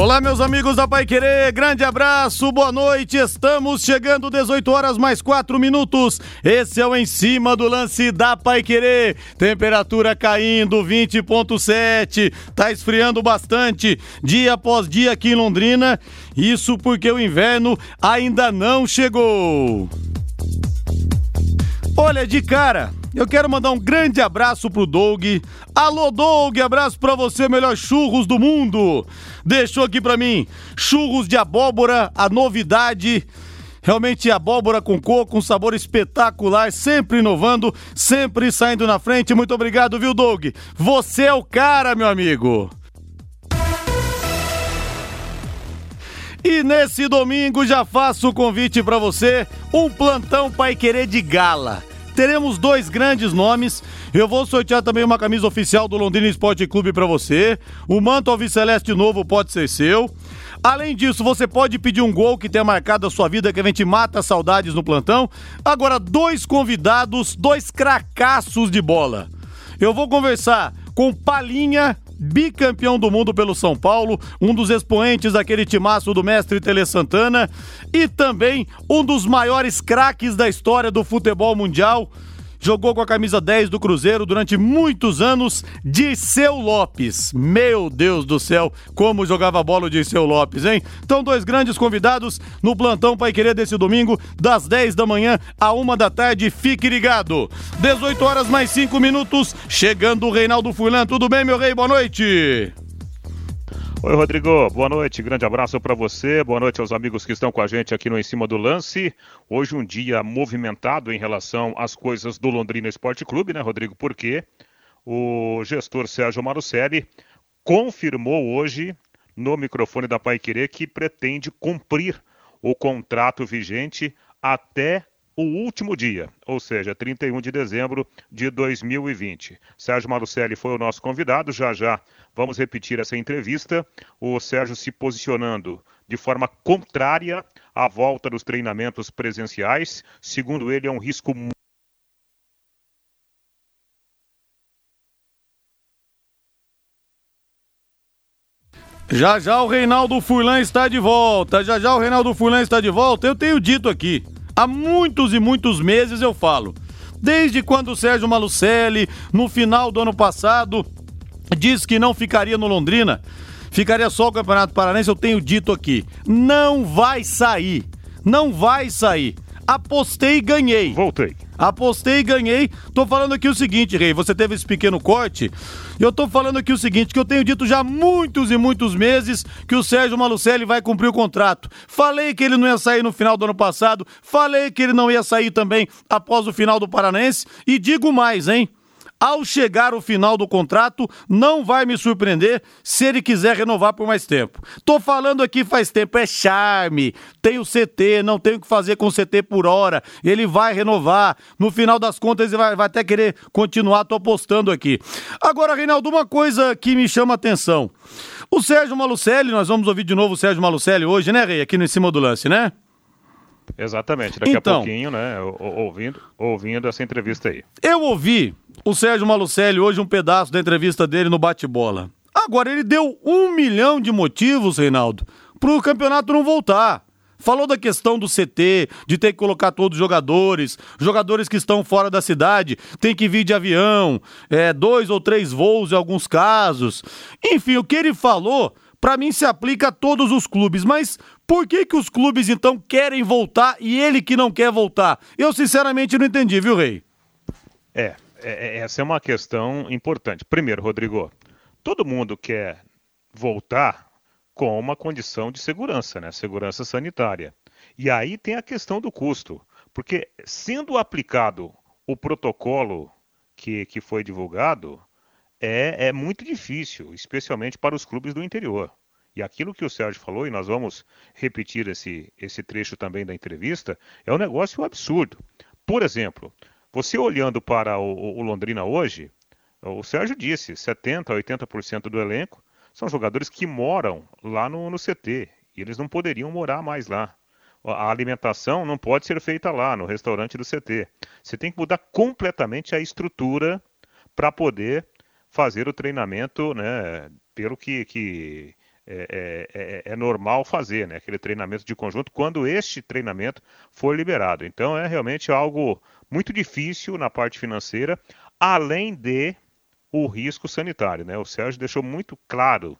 Olá, meus amigos da Pai Querer, grande abraço, boa noite. Estamos chegando 18 horas mais 4 minutos. Esse é o em cima do lance da Pai Querer. Temperatura caindo, 20.7. Tá esfriando bastante dia após dia aqui em Londrina. Isso porque o inverno ainda não chegou. Olha, de cara, eu quero mandar um grande abraço pro Doug. Alô, Doug, abraço pra você, melhor churros do mundo. Deixou aqui pra mim churros de abóbora, a novidade. Realmente abóbora com coco, um sabor espetacular, sempre inovando, sempre saindo na frente. Muito obrigado, viu, Doug? Você é o cara, meu amigo. E nesse domingo já faço o convite para você, um plantão Pai Querer de gala. Teremos dois grandes nomes. Eu vou sortear também uma camisa oficial do Londrina Esporte Clube para você. O manto alviceleste novo pode ser seu. Além disso, você pode pedir um gol que tenha marcado a sua vida, que a gente mata saudades no plantão. Agora, dois convidados, dois cracassos de bola. Eu vou conversar com Palinha bicampeão do mundo pelo São Paulo, um dos expoentes daquele timaço do mestre Tele Santana e também um dos maiores craques da história do futebol mundial jogou com a camisa 10 do Cruzeiro durante muitos anos, Dirceu Lopes. Meu Deus do céu, como jogava bola o Dirceu Lopes, hein? Então, dois grandes convidados no plantão Pai Querer desse domingo, das 10 da manhã à 1 da tarde. Fique ligado. 18 horas mais 5 minutos, chegando o Reinaldo Furlan. Tudo bem, meu rei? Boa noite. Oi, Rodrigo. Boa noite. Grande abraço para você. Boa noite aos amigos que estão com a gente aqui no Em Cima do Lance. Hoje um dia movimentado em relação às coisas do Londrina Esporte Clube, né, Rodrigo? Porque o gestor Sérgio Marucelli confirmou hoje no microfone da Pai Querer que pretende cumprir o contrato vigente até o último dia, ou seja, 31 de dezembro de 2020. Sérgio Marucelli foi o nosso convidado, já já vamos repetir essa entrevista. O Sérgio se posicionando de forma contrária à volta dos treinamentos presenciais. Segundo ele, é um risco Já já o Reinaldo Furlan está de volta. Já já o Reinaldo Furlan está de volta. Eu tenho dito aqui. Há muitos e muitos meses eu falo. Desde quando o Sérgio Malucelli, no final do ano passado, disse que não ficaria no Londrina, ficaria só o Campeonato Paranense, eu tenho dito aqui. Não vai sair. Não vai sair. Apostei e ganhei. Voltei. Apostei e ganhei. Tô falando aqui o seguinte, Rei, você teve esse pequeno corte. Eu tô falando aqui o seguinte, que eu tenho dito já há muitos e muitos meses que o Sérgio Malucelli vai cumprir o contrato. Falei que ele não ia sair no final do ano passado, falei que ele não ia sair também após o final do Paranense e digo mais, hein? Ao chegar o final do contrato, não vai me surpreender se ele quiser renovar por mais tempo. Tô falando aqui faz tempo, é charme. Tem o CT, não tem o que fazer com o CT por hora. Ele vai renovar. No final das contas, ele vai, vai até querer continuar. Tô apostando aqui. Agora, Reinaldo, uma coisa que me chama a atenção. O Sérgio Malucelli, nós vamos ouvir de novo o Sérgio Malucelli hoje, né, Rei? Aqui no Em Cima do Lance, né? Exatamente, daqui então, a pouquinho, né? Ouvindo, ouvindo essa entrevista aí. Eu ouvi o Sérgio Malucelli hoje um pedaço da entrevista dele no bate-bola. Agora, ele deu um milhão de motivos, Reinaldo, para o campeonato não voltar. Falou da questão do CT, de ter que colocar todos os jogadores, jogadores que estão fora da cidade, tem que vir de avião, é, dois ou três voos em alguns casos. Enfim, o que ele falou, para mim se aplica a todos os clubes, mas por que, que os clubes então querem voltar e ele que não quer voltar? Eu sinceramente não entendi, viu, Rei? É, é, é, essa é uma questão importante. Primeiro, Rodrigo, todo mundo quer voltar com uma condição de segurança, né? Segurança sanitária. E aí tem a questão do custo, porque sendo aplicado o protocolo que, que foi divulgado, é, é muito difícil, especialmente para os clubes do interior. E aquilo que o Sérgio falou, e nós vamos repetir esse, esse trecho também da entrevista, é um negócio absurdo. Por exemplo, você olhando para o, o Londrina hoje, o Sérgio disse, 70%, 80% do elenco são jogadores que moram lá no, no CT. E eles não poderiam morar mais lá. A alimentação não pode ser feita lá, no restaurante do CT. Você tem que mudar completamente a estrutura para poder fazer o treinamento, né, pelo que, que é, é, é, é, normal fazer, né, aquele treinamento de conjunto, quando este treinamento for liberado. Então é realmente algo muito difícil na parte financeira, além de o risco sanitário. Né? O Sérgio deixou muito claro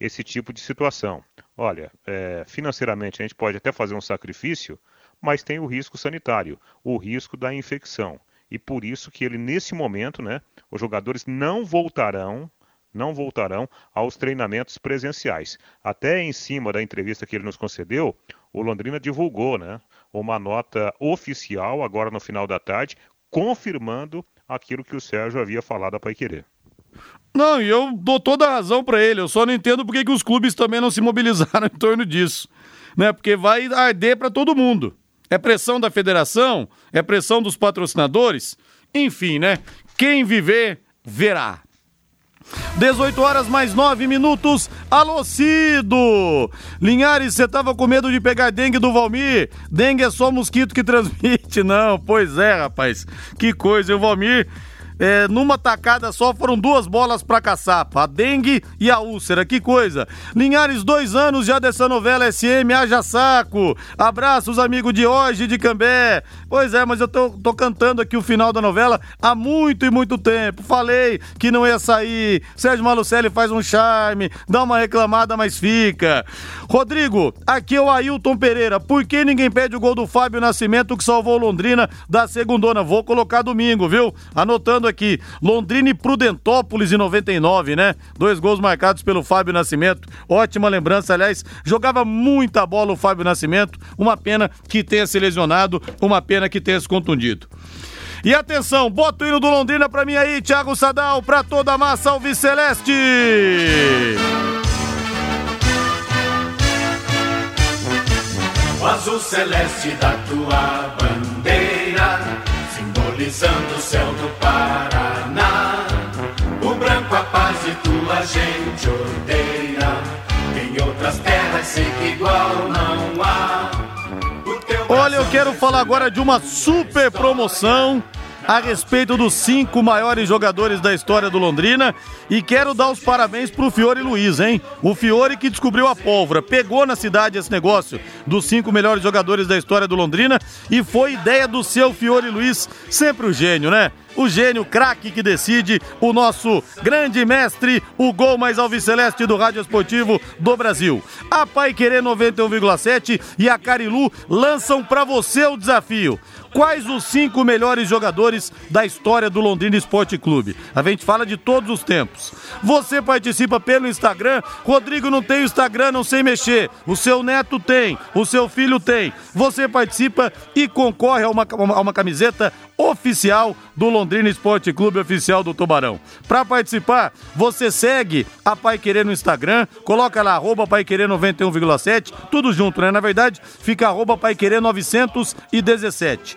esse tipo de situação. Olha, é, financeiramente a gente pode até fazer um sacrifício, mas tem o risco sanitário, o risco da infecção. E por isso que ele, nesse momento, né, os jogadores não voltarão, não voltarão aos treinamentos presenciais. Até em cima da entrevista que ele nos concedeu, o Londrina divulgou, né, uma nota oficial agora no final da tarde, confirmando aquilo que o Sérgio havia falado a Paiquerê. Não, e eu dou toda a razão para ele. Eu só não entendo por que os clubes também não se mobilizaram em torno disso. Né? Porque vai arder para todo mundo. É pressão da federação, é pressão dos patrocinadores, enfim, né? Quem viver, verá. 18 horas mais 9 minutos. Alô, Cido! Linhares, você tava com medo de pegar dengue do Valmir? Dengue é só mosquito que transmite. Não, pois é, rapaz. Que coisa. O Valmir é, numa tacada só foram duas bolas para caçapa, a dengue e a úlcera, que coisa. Linhares, dois anos já dessa novela SM, haja saco. Abraços, amigo de hoje de Cambé. Pois é, mas eu tô, tô cantando aqui o final da novela há muito e muito tempo. Falei que não ia sair. Sérgio Malucelli faz um charme, dá uma reclamada, mas fica. Rodrigo, aqui é o Ailton Pereira. Por que ninguém pede o gol do Fábio Nascimento que salvou Londrina da segundona? Vou colocar domingo, viu? Anotando aqui. Londrina e Prudentópolis em 99, né? Dois gols marcados pelo Fábio Nascimento. Ótima lembrança, aliás, jogava muita bola o Fábio Nascimento. Uma pena que tenha se lesionado, uma pena que tenha se contundido. E atenção, bota o hino do Londrina pra mim aí, Thiago Sadal, pra toda a massa alviceleste. O azul celeste da tua bandeira simbolizando o céu do Paraná. O branco a paz e tua gente odeia. Em outras terras sei que igual não há. Olha, eu quero falar agora de uma super promoção a respeito dos cinco maiores jogadores da história do Londrina e quero dar os parabéns pro Fiore Luiz, hein? O Fiore que descobriu a pólvora, pegou na cidade esse negócio dos cinco melhores jogadores da história do Londrina e foi ideia do seu Fiore Luiz, sempre o gênio, né? o gênio craque que decide, o nosso grande mestre, o gol mais alviceleste do Rádio Esportivo do Brasil. A Pai Querer 91,7 e a Carilu lançam para você o desafio. Quais os cinco melhores jogadores da história do Londrina Esporte Clube? A gente fala de todos os tempos. Você participa pelo Instagram. Rodrigo não tem Instagram, não sei mexer. O seu neto tem, o seu filho tem. Você participa e concorre a uma, a uma camiseta oficial do Londrina Esporte Clube Oficial do Tubarão. Para participar, você segue a Pai Querer no Instagram, coloca lá arroba Pai Querer 91,7, tudo junto, né? Na verdade, fica arroba Pai Querer 917.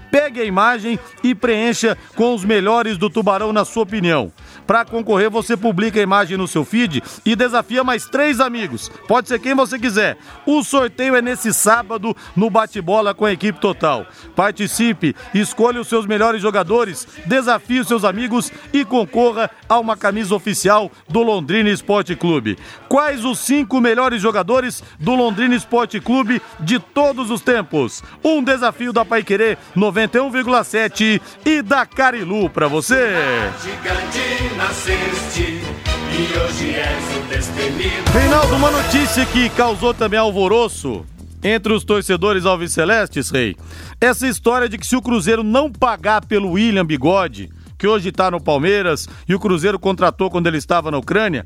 Pegue a imagem e preencha com os melhores do Tubarão na sua opinião. Para concorrer, você publica a imagem no seu feed e desafia mais três amigos. Pode ser quem você quiser. O sorteio é nesse sábado no bate-bola com a equipe total. Participe, escolha os seus melhores jogadores, desafie os seus amigos e concorra a uma camisa oficial do Londrina Esporte Clube. Quais os cinco melhores jogadores do Londrina Esporte Clube de todos os tempos? Um desafio da Paiquerê 91,7 e da Carilu para você. Gigante nasceste e hoje és o destemido. Reinaldo, uma notícia que causou também alvoroço entre os torcedores alvicelestes, Rei. Essa história de que se o Cruzeiro não pagar pelo William Bigode, que hoje está no Palmeiras e o Cruzeiro contratou quando ele estava na Ucrânia,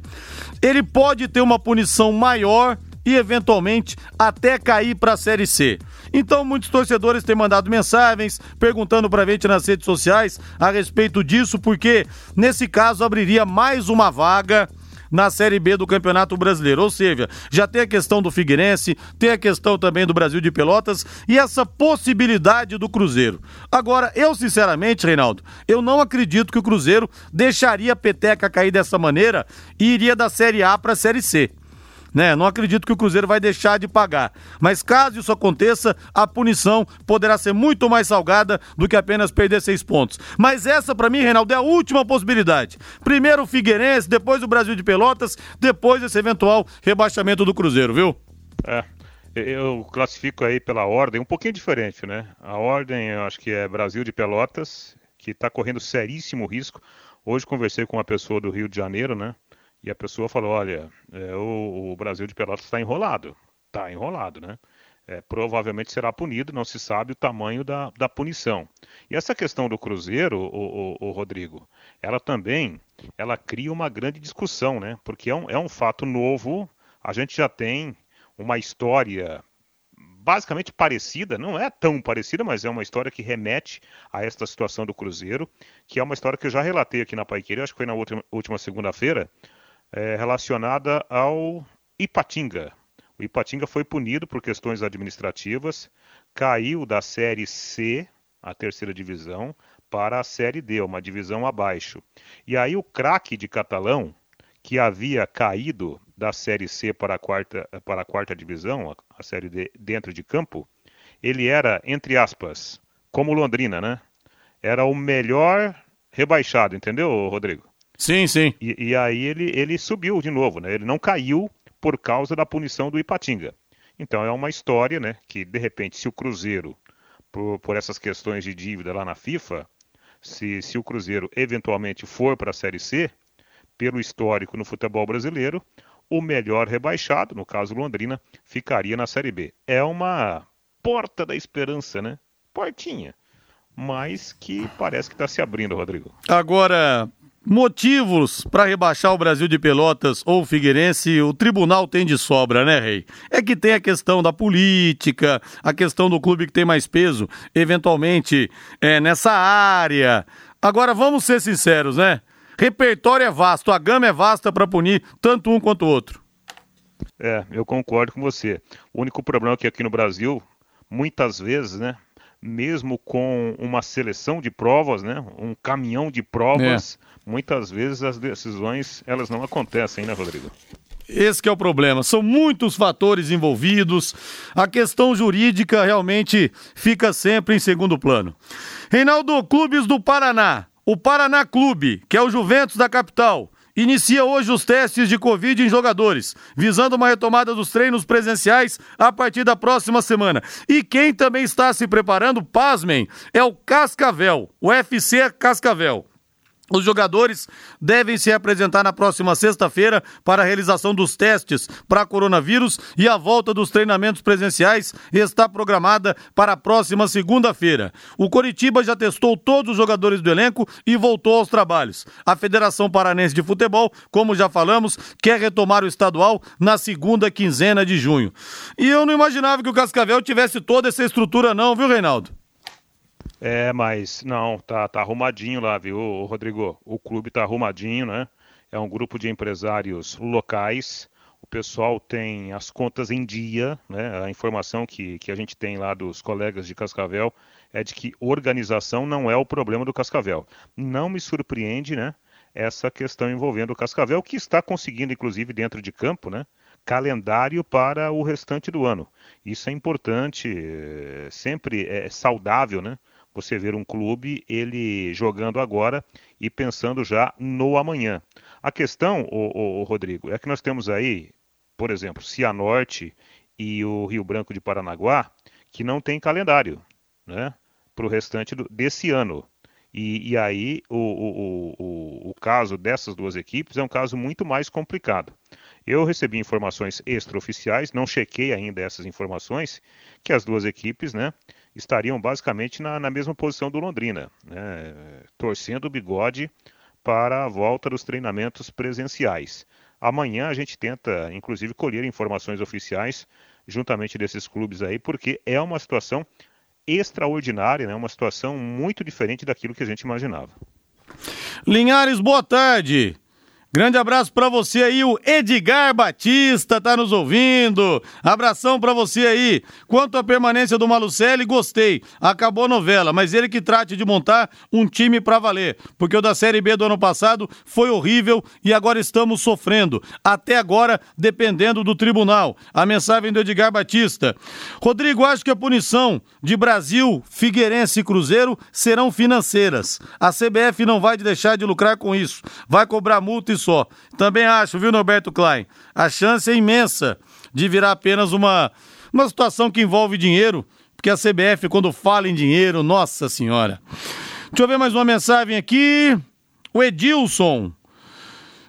ele pode ter uma punição maior e eventualmente até cair para a Série C. Então, muitos torcedores têm mandado mensagens perguntando para a gente nas redes sociais a respeito disso, porque nesse caso abriria mais uma vaga na Série B do Campeonato Brasileiro. Ou seja, já tem a questão do Figueirense, tem a questão também do Brasil de Pelotas e essa possibilidade do Cruzeiro. Agora, eu sinceramente, Reinaldo, eu não acredito que o Cruzeiro deixaria a peteca cair dessa maneira e iria da Série A para a Série C né? Não acredito que o Cruzeiro vai deixar de pagar. Mas caso isso aconteça, a punição poderá ser muito mais salgada do que apenas perder seis pontos. Mas essa, para mim, Reinaldo, é a última possibilidade. Primeiro o Figueirense, depois o Brasil de Pelotas, depois esse eventual rebaixamento do Cruzeiro, viu? É. Eu classifico aí pela ordem um pouquinho diferente, né? A ordem, eu acho que é Brasil de Pelotas, que está correndo seríssimo risco. Hoje conversei com uma pessoa do Rio de Janeiro, né? E a pessoa falou, olha, é, o, o, Brasil de Pelotas está enrolado. Está enrolado, né? É, provavelmente será punido, não se sabe o tamanho da, da punição. E essa questão do Cruzeiro, o, o, o, Rodrigo, ela também ela cria uma grande discussão, né? Porque é um, é um fato novo, a gente já tem uma história basicamente parecida, não é tão parecida, mas é uma história que remete a esta situação do Cruzeiro, que é uma história que eu já relatei aqui na Paiqueira, acho que foi na última, última segunda-feira, é, relacionada ao Ipatinga. O Ipatinga foi punido por questões administrativas, caiu da Série C, a terceira divisão, para a Série D, uma divisão abaixo. E aí o craque de Catalão, que havia caído da Série C para a quarta, para a quarta divisão, a Série D dentro de campo, ele era, entre aspas, como Londrina, né? Era o melhor rebaixado, entendeu, Rodrigo? Sim, sim. E, e, aí ele, ele subiu de novo, né? Ele não caiu por causa da punição do Ipatinga. Então é uma história, né? Que de repente, se o Cruzeiro, por, por essas questões de dívida lá na FIFA, se, se o Cruzeiro eventualmente for para a Série C, pelo histórico no futebol brasileiro, o melhor rebaixado, no caso Londrina, ficaria na Série B. É uma porta da esperança, né? Portinha. Mas que parece que está se abrindo, Rodrigo. Agora, Motivos para rebaixar o Brasil de Pelotas ou o Figueirense, o tribunal tem de sobra, né, Rei? É que tem a questão da política, a questão do clube que tem mais peso, eventualmente, é, nessa área. Agora, vamos ser sinceros, né? Repertório é vasto, a gama é vasta para punir tanto um quanto o outro. É, eu concordo com você. O único problema é que aqui no Brasil, muitas vezes, né, mesmo com uma seleção de provas, né, um caminhão de provas, é muitas vezes as decisões elas não acontecem, né, Rodrigo? Esse é o problema. São muitos fatores envolvidos. A questão jurídica realmente fica sempre em segundo plano. Reinaldo, clubes do Paraná. O Paraná Clube, que é o Juventus da capital, inicia hoje os testes de Covid em jogadores, visando uma retomada dos treinos presenciais a partir da próxima semana. E quem também está se preparando, pasmem, é o Cascavel, o FC Cascavel. Os jogadores devem se apresentar na próxima sexta-feira para a realização dos testes para coronavírus e a volta dos treinamentos presenciais está programada para a próxima segunda-feira. O Coritiba já testou todos os jogadores do elenco e voltou aos trabalhos. A Federação Paranense de Futebol, como já falamos, quer retomar o estadual na segunda quinzena de junho. E eu não imaginava que o Cascavel tivesse toda essa estrutura não, viu, Reinaldo? É, mas não, tá, tá arrumadinho lá, viu, Rodrigo? O clube tá arrumadinho, né? É um grupo de empresários locais. O pessoal tem as contas em dia, né? A informação que, que a gente tem lá dos colegas de Cascavel é de que organização não é o problema do Cascavel. Não me surpreende, né? Essa questão envolvendo o Cascavel, que está conseguindo, inclusive, dentro de campo, né? Calendário para o restante do ano. Isso é importante, é sempre é saudável, né? Você ver um clube ele jogando agora e pensando já no amanhã. A questão, o, Rodrigo, é que nós temos aí, por exemplo, Cianorte e o Rio Branco de Paranaguá, que não tem calendário, né? Para o restante do, desse ano. E, e aí o, o, o, o caso dessas duas equipes é um caso muito mais complicado. Eu recebi informações extraoficiais, não chequei ainda essas informações, que as duas equipes, né, estariam basicamente na, na mesma posição do Londrina, né, torcendo o bigode para a volta dos treinamentos presenciais. Amanhã a gente tenta, inclusive, colher informações oficiais juntamente desses clubes aí, porque é uma situação extraordinária, né, uma situação muito diferente daquilo que a gente imaginava. Linhares, boa tarde. Grande abraço para você aí, o Edgar Batista tá nos ouvindo. Abração para você aí. Quanto à permanência do Malucelli, gostei. Acabou a novela, mas ele que trate de montar um time para valer, porque o da Série B do ano passado foi horrível e agora estamos sofrendo. Até agora, dependendo do tribunal. A mensagem do Edgar Batista. Rodrigo, acho que a punição de Brasil, Figueirense e Cruzeiro serão financeiras. A CBF não vai deixar de lucrar com isso. Vai cobrar multa e só. Também acho, viu, Norberto Klein? A chance é imensa de virar apenas uma, uma situação que envolve dinheiro, porque a CBF, quando fala em dinheiro, nossa senhora. Deixa eu ver mais uma mensagem aqui. O Edilson.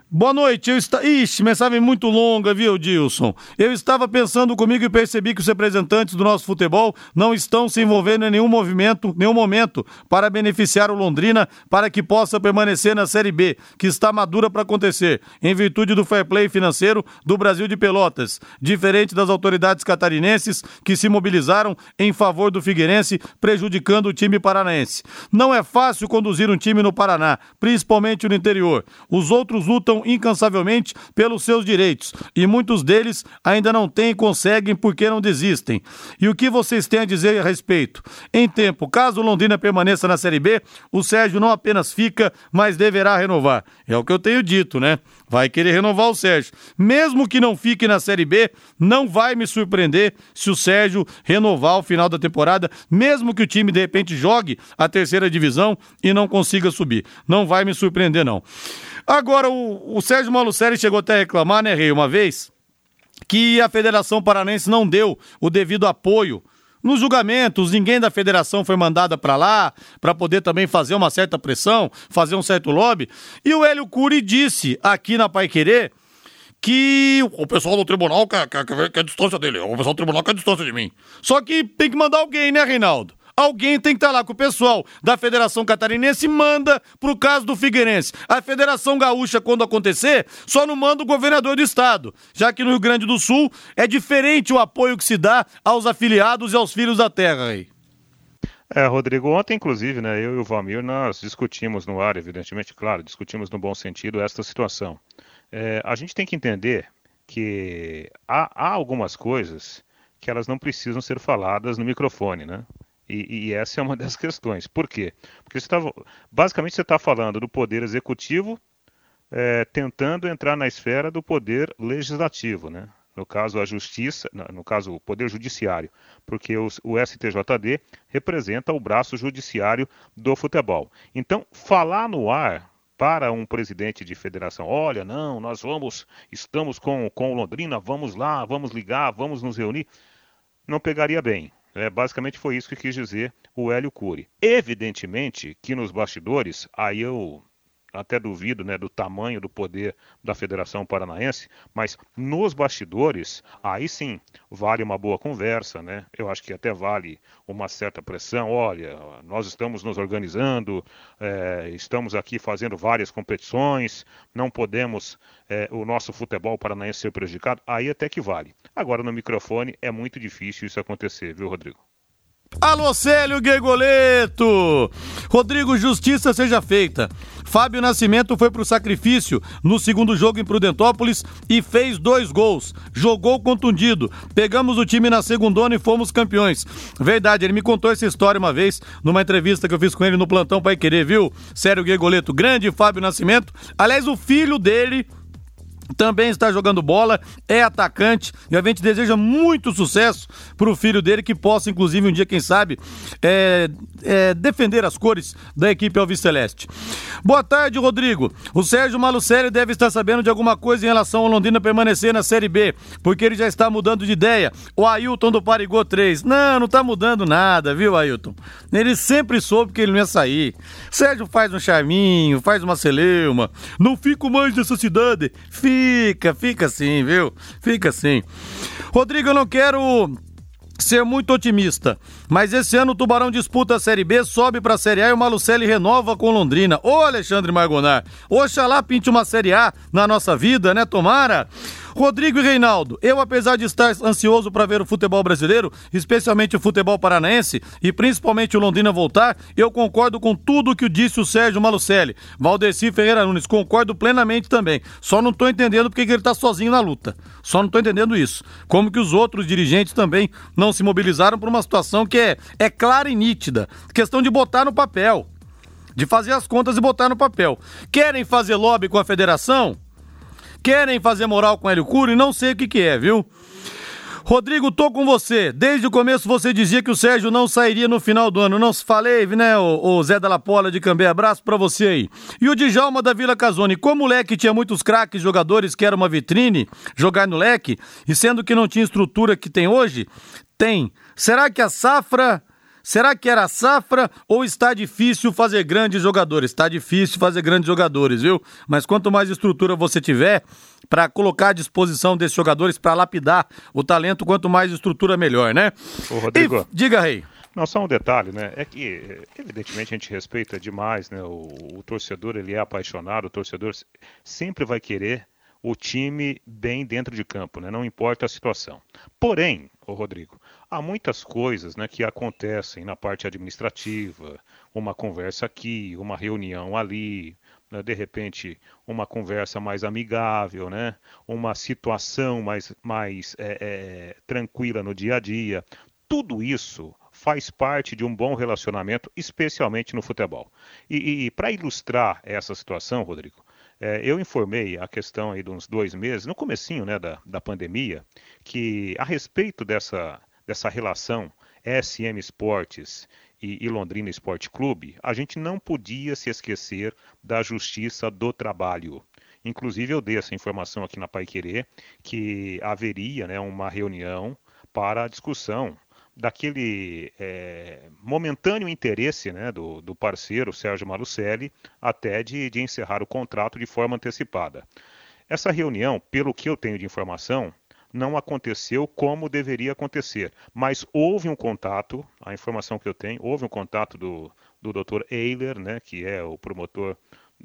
Boa noite, eu está. Ixi, mensagem muito longa, viu, Dilson? Eu estava pensando comigo e percebi que os representantes do nosso futebol não estão se envolvendo em nenhum movimento, nenhum momento, para beneficiar o Londrina para que possa permanecer na Série B, que está madura para acontecer, em virtude do fair play financeiro do Brasil de Pelotas, diferente das autoridades catarinenses que se mobilizaram em favor do Figueirense, prejudicando o time paranaense. Não é fácil conduzir um time no Paraná, principalmente no interior. Os outros lutam incansavelmente pelos seus direitos e muitos deles ainda não têm e conseguem porque não desistem. E o que vocês têm a dizer a respeito? Em tempo, caso o Londrina permaneça na Série B, o Sérgio não apenas fica, mas deverá renovar. É o que eu tenho dito, né? Vai querer renovar o Sérgio. Mesmo que não fique na Série B, não vai me surpreender se o Sérgio renovar ao final da temporada, mesmo que o time de repente jogue a terceira divisão e não consiga subir. Não vai me surpreender, não. Agora, o, o Sérgio Malucelli chegou até a reclamar, né, Rei, uma vez, que a Federação Paranense não deu o devido apoio nos julgamentos, ninguém da federação foi mandada para lá para poder também fazer uma certa pressão, fazer um certo lobby. E o Hélio Cury disse aqui na Pai Querer que o pessoal do tribunal quer, quer, quer, quer distância dele, o pessoal do tribunal quer distância de mim. Só que tem que mandar alguém, né, Reinaldo? Alguém tem que estar tá lá com o pessoal da Federação Catarinense e manda pro caso do Figueirense. A Federação Gaúcha, quando acontecer, só não manda o governador do estado, já que no Rio Grande do Sul é diferente o apoio que se dá aos afiliados e aos filhos da terra aí. É, Rodrigo, ontem, inclusive, né, eu e o Valmir, nós discutimos no ar, evidentemente, claro, discutimos no bom sentido esta situação. É, a gente tem que entender que há, há algumas coisas que elas não precisam ser faladas no microfone, né? E, e, essa é uma das questões. Por quê? Porque você tá, basicamente você está falando do poder executivo é, tentando entrar na esfera do poder legislativo, né? No caso, a justiça, no caso, o poder judiciário, porque o, o STJD representa o braço judiciário do futebol. Então, falar no ar para um presidente de federação, olha, não, nós vamos, estamos com, com Londrina, vamos lá, vamos ligar, vamos nos reunir, não pegaria bem. É, basicamente foi isso que quis dizer o Hélio Cury. Evidentemente que nos bastidores, aí eu até duvido né, do tamanho do poder da Federação Paranaense, mas nos bastidores, aí sim, vale uma boa conversa, né? Eu acho que até vale uma certa pressão. Olha, nós estamos nos organizando, é, estamos aqui fazendo várias competições, não podemos é, o nosso futebol paranaense ser prejudicado. Aí até que vale. Agora, no microfone, é muito difícil isso acontecer, viu, Rodrigo? Alô, Célio Guegoleto! Rodrigo, justiça seja feita. Fábio Nascimento foi pro sacrifício no segundo jogo em Prudentópolis e fez dois gols. Jogou contundido. Pegamos o time na segundona e fomos campeões. Verdade, ele me contou essa história uma vez numa entrevista que eu fiz com ele no plantão Pai Querer, viu? Célio Guegoleto, grande Fábio Nascimento. Aliás, o filho dele também está jogando bola, é atacante e a gente deseja muito sucesso para o filho dele que possa, inclusive, um dia, quem sabe, é, é, defender as cores da equipe Alves Celeste. Boa tarde, Rodrigo. O Sérgio Malucelli deve estar sabendo de alguma coisa em relação ao Londrina permanecer na Série B, porque ele já está mudando de ideia. O Ailton do Parigô 3. Não, não está mudando nada, viu, Ailton? Ele sempre soube que ele não ia sair. Sérgio faz um charminho, faz uma celeuma. Não fico mais nessa cidade. Fica Fica, fica assim, viu? Fica assim. Rodrigo, eu não quero ser muito otimista, mas esse ano o Tubarão disputa a Série B, sobe para a Série A e o Malucelli renova com Londrina. Ô Alexandre Margonar, oxalá pinte uma Série A na nossa vida, né? Tomara. Rodrigo e Reinaldo, eu apesar de estar ansioso para ver o futebol brasileiro, especialmente o futebol paranaense e principalmente o Londrina voltar, eu concordo com tudo que disse o Sérgio Malucelli. Valdeci Ferreira Nunes, concordo plenamente também. Só não tô entendendo porque que ele tá sozinho na luta. Só não tô entendendo isso. Como que os outros dirigentes também não se mobilizaram por uma situação que é, é clara e nítida. Questão de botar no papel. De fazer as contas e botar no papel. Querem fazer lobby com a federação? Querem fazer moral com Hélio Cury? Não sei o que, que é, viu? Rodrigo, tô com você. Desde o começo você dizia que o Sérgio não sairia no final do ano. Não se falei, né, o, o Zé da Lapola de Cambé? Abraço pra você aí. E o Djalma da Vila Casone. Como o leque tinha muitos craques jogadores que era uma vitrine, jogar no leque, e sendo que não tinha estrutura que tem hoje, tem. Será que a safra Será que era safra ou está difícil fazer grandes jogadores? Está difícil fazer grandes jogadores, viu? Mas quanto mais estrutura você tiver para colocar à disposição desses jogadores para lapidar o talento, quanto mais estrutura melhor, né? Ô, Rodrigo. E, diga, Rei. Não, só um detalhe, né? É que, evidentemente, a gente respeita demais, né? O, o torcedor, ele é apaixonado, o torcedor sempre vai querer o time bem dentro de campo, né? Não importa a situação. Porém, ô Rodrigo, há muitas coisas né, que acontecem na parte administrativa, uma conversa aqui, uma reunião ali, né, de repente uma conversa mais amigável, né, uma situação mais, mais é, é, tranquila no dia a dia. Tudo isso faz parte de um bom relacionamento, especialmente no futebol. E, e para ilustrar essa situação, Rodrigo, é, eu informei a questão aí de uns dois meses, no comecinho né, da, da pandemia, que a respeito dessa dessa relação SM Esportes e, Londrina Esporte Clube, a gente não podia se esquecer da justiça do trabalho. Inclusive, eu dei essa informação aqui na Pai Querer, que haveria né, uma reunião para a discussão daquele é, momentâneo interesse né, do, do, parceiro Sérgio Malucelli até de, de encerrar o contrato de forma antecipada. Essa reunião, pelo que eu tenho de informação, não aconteceu como deveria acontecer. Mas houve um contato, a informação que eu tenho, houve um contato do, do Dr. Eiler, né, que é o promotor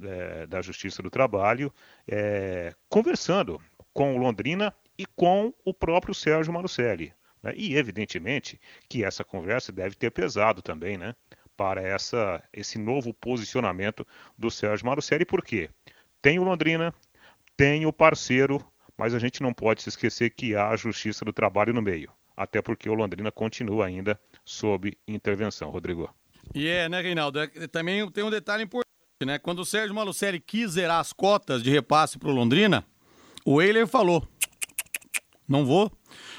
é, da Justiça do Trabalho, é, conversando com o Londrina e com o próprio Sérgio Marucelli. Né? E, evidentemente, que essa conversa deve ter pesado também, né? Para essa, esse novo posicionamento do Sérgio Marucelli, por quê? Tem o Londrina, tem o parceiro mas a gente não pode se esquecer que há a Justiça do Trabalho no meio, até porque o Londrina continua ainda sob intervenção. Rodrigo. E é, né, Reinaldo? É, também tem um detalhe importante, né? Quando o Sérgio Malucelli quis zerar as cotas de repasse para o Londrina, o Eiler falou: não vou,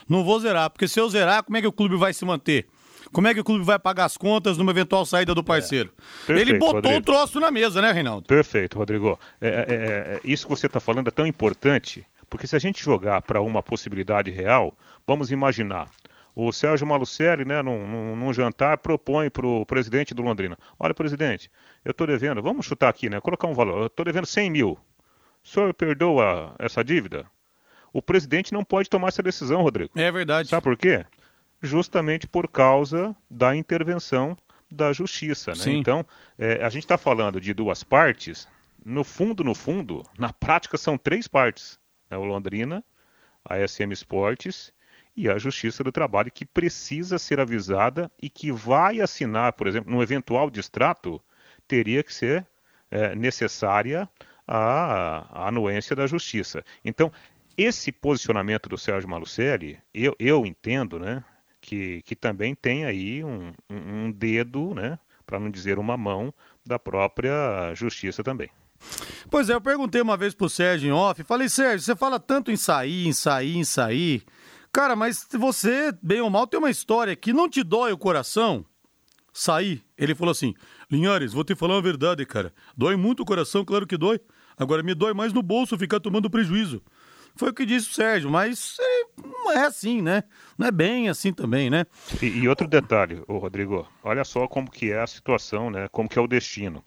não vou zerar, porque se eu zerar, como é que o clube vai se manter? Como é que o clube vai pagar as contas numa eventual saída do parceiro? É. Perfeito, Ele botou Rodrigo. o troço na mesa, né, Reinaldo? Perfeito, Rodrigo. É, é, é, é isso que você está falando é tão importante porque se a gente jogar para uma possibilidade real, vamos imaginar. O Sérgio Malucelli, né, num, num, num jantar, propõe para o presidente do Londrina: Olha, presidente, eu estou devendo, vamos chutar aqui, né? Colocar um valor, eu estou devendo 100 mil. O senhor perdoa essa dívida? O presidente não pode tomar essa decisão, Rodrigo. É verdade. Sabe por quê? Justamente por causa da intervenção da justiça. Né? Então, é, a gente está falando de duas partes. No fundo, no fundo, na prática são três partes né, o Londrina, a SM Esportes e a Justiça do Trabalho, que precisa ser avisada e que vai assinar, por exemplo, no eventual distrato, teria que ser é, necessária a, a, anuência da Justiça. Então, esse posicionamento do Sérgio Malucelli, eu, eu entendo, né, que, que também tem aí um, um dedo, né, para não dizer uma mão, da própria Justiça também. Pois é, eu perguntei uma vez pro Sérgio em off, falei, Sérgio, você fala tanto em sair, em sair, em sair. Cara, mas você, bem ou mal, tem uma história que não te dói o coração sair. Ele falou assim: Linhares, vou te falar uma verdade, cara. Dói muito o coração, claro que dói. Agora me dói mais no bolso ficar tomando prejuízo. Foi o que disse o Sérgio, mas é, é assim, né? Não é bem assim também, né? E, e outro detalhe, ô Rodrigo, olha só como que é a situação, né? Como que é o destino.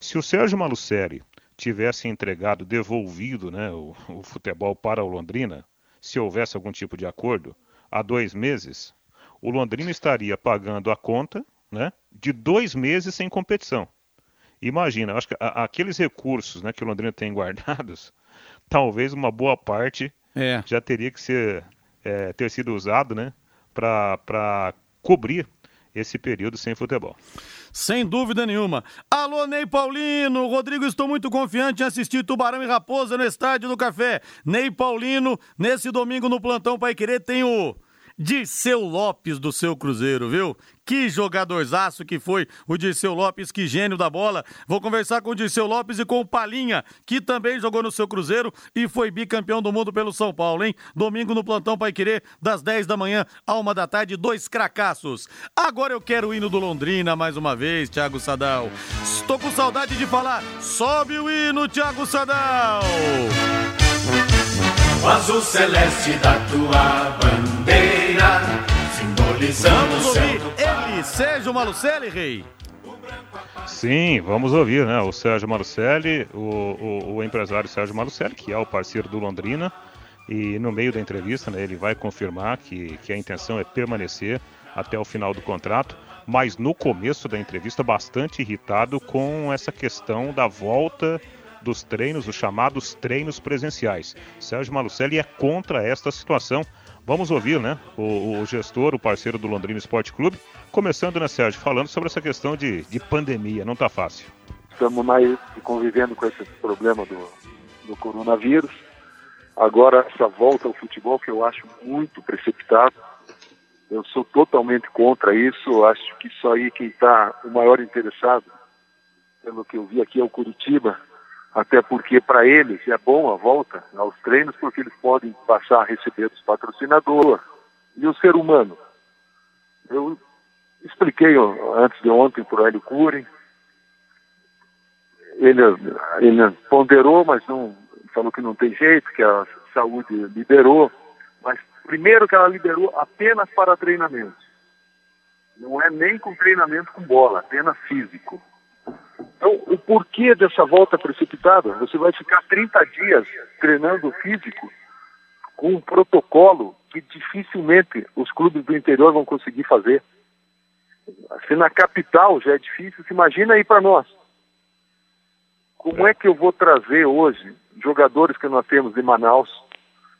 Se o Sérgio Malucelli tivesse entregado, devolvido né, o, o futebol para o Londrina, se houvesse algum tipo de acordo, há dois meses, o Londrina estaria pagando a conta né, de dois meses sem competição. Imagina, acho que aqueles recursos né, que o Londrina tem guardados, talvez uma boa parte é. já teria que ser, é, ter sido usado né, para cobrir esse período sem futebol. Sem dúvida nenhuma. Alô, Ney Paulino. Rodrigo, estou muito confiante em assistir Tubarão e Raposa no Estádio do Café. Ney Paulino, nesse domingo no Plantão Pai Querer tem o Dirceu Lopes do seu Cruzeiro, viu? Que jogadorzaço que foi o Dirceu Lopes, que gênio da bola. Vou conversar com o Dirceu Lopes e com o Palinha, que também jogou no seu Cruzeiro e foi bicampeão do mundo pelo São Paulo, hein? Domingo no Plantão Pai Querer, das 10 da manhã à 1 da tarde, dois cracaços. Agora eu quero o hino do Londrina mais uma vez, Thiago Sadal. Estou com saudade de falar. Sobe o hino, Thiago Sadal! O azul celeste da tua bandeira, simbolizando Vamos o céu do ele, Sérgio Malucelli, rei. Sim, vamos ouvir, né? O Sérgio Malucelli, o, o, o, empresário Sérgio Malucelli, que é o parceiro do Londrina, e no meio da entrevista, né, ele vai confirmar que, que a intenção é permanecer até o final do contrato, mas no começo da entrevista, bastante irritado com essa questão da volta dos treinos, os chamados treinos presenciais. Sérgio Malucelli é contra esta situação. Vamos ouvir, né, o, o gestor, o parceiro do Londrina Esporte Clube, começando, né, Sérgio, falando sobre essa questão de, de pandemia, não está fácil. Estamos mais convivendo com esse problema do, do coronavírus. Agora, essa volta ao futebol, que eu acho muito precipitado, eu sou totalmente contra isso. Acho que isso aí quem está o maior interessado, pelo que eu vi aqui, é o Curitiba, até porque para eles é bom a volta aos treinos, porque eles podem passar a receber dos patrocinadores. E o ser humano? Eu expliquei antes de ontem para o Hélio Cury, ele, ele ponderou, mas não falou que não tem jeito, que a saúde liberou, mas primeiro que ela liberou apenas para treinamento. Não é nem com treinamento com bola, apenas físico. Então, o porquê dessa volta precipitada? Você vai ficar 30 dias treinando físico com um protocolo que dificilmente os clubes do interior vão conseguir fazer. Se na capital já é difícil, se imagina aí para nós. Como é que eu vou trazer hoje jogadores que nós temos de Manaus?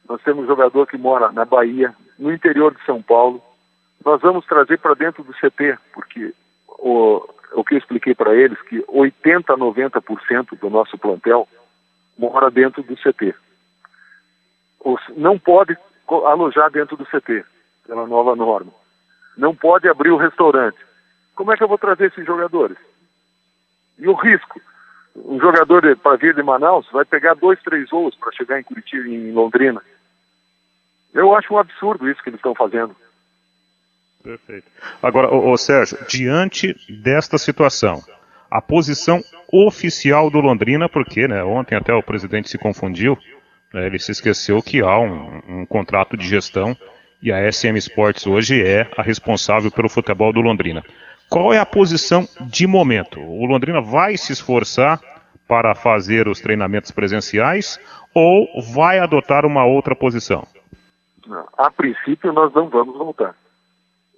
Nós temos jogador que mora na Bahia, no interior de São Paulo. Nós vamos trazer para dentro do CT, porque o, o que eu expliquei para eles, que 80 a 90% do nosso plantel mora dentro do CT. Não pode alojar dentro do CT, pela nova norma. Não pode abrir o restaurante. Como é que eu vou trazer esses jogadores? E o risco? Um jogador para vir de Manaus vai pegar dois, três voos para chegar em Curitiba, em Londrina. Eu acho um absurdo isso que eles estão fazendo. Perfeito. Agora, ô, ô, Sérgio, diante desta situação, a posição oficial do Londrina, porque né, ontem até o presidente se confundiu, né, ele se esqueceu que há um, um contrato de gestão e a SM Sports hoje é a responsável pelo futebol do Londrina. Qual é a posição de momento? O Londrina vai se esforçar para fazer os treinamentos presenciais ou vai adotar uma outra posição? A princípio, nós não vamos voltar.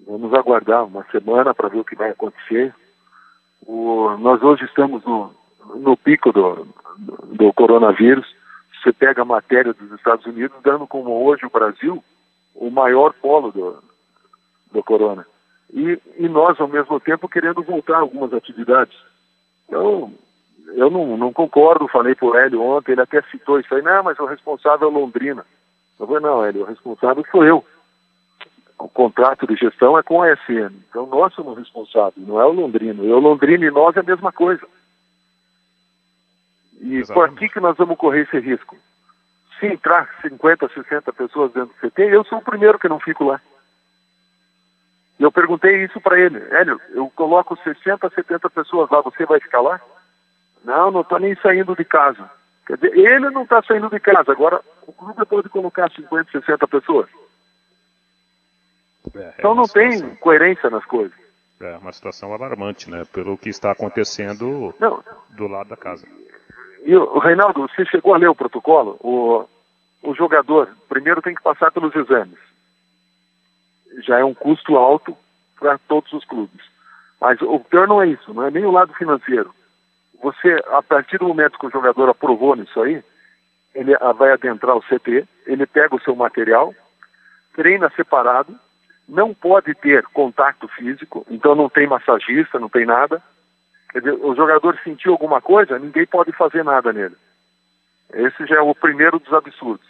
Vamos aguardar uma semana para ver o que vai acontecer. O, nós hoje estamos no, no pico do, do, coronavírus. Você pega a matéria dos Estados Unidos, dando como hoje o Brasil o maior polo do, do corona. E, e nós, ao mesmo tempo, querendo voltar algumas atividades. Então, eu não, não concordo, falei para o Hélio ontem, ele até citou isso aí, não, mas o responsável é Londrina. Eu falei, não, Hélio, o responsável sou eu o contrato de gestão é com a SM. Então nós somos responsáveis, não é o Londrino. E o Londrino e nós é a mesma coisa. E por que, que nós vamos correr esse risco? Se entrar 50, 60 pessoas dentro do CT, eu sou o primeiro que não fico lá. E eu perguntei isso para ele. Hélio, eu coloco 60, 70 pessoas lá, você vai ficar lá? Não, não está nem saindo de casa. Quer dizer, ele não está saindo de casa. Agora, o clube pode colocar 50, 60 pessoas. É, é então não situação... tem coerência nas coisas. É uma situação alarmante, né? Pelo que está acontecendo não. do lado da casa. E o Reinaldo, você chegou a ler o protocolo? O, o jogador primeiro tem que passar pelos exames. Já é um custo alto para todos os clubes. Mas o pior não é isso, não é nem o lado financeiro. Você, a partir do momento que o jogador aprovou nisso aí, ele vai adentrar o CT, ele pega o seu material, treina separado, não pode ter contato físico, então não tem massagista, não tem nada. Quer dizer, o jogador sentiu alguma coisa, ninguém pode fazer nada nele. Esse já é o primeiro dos absurdos.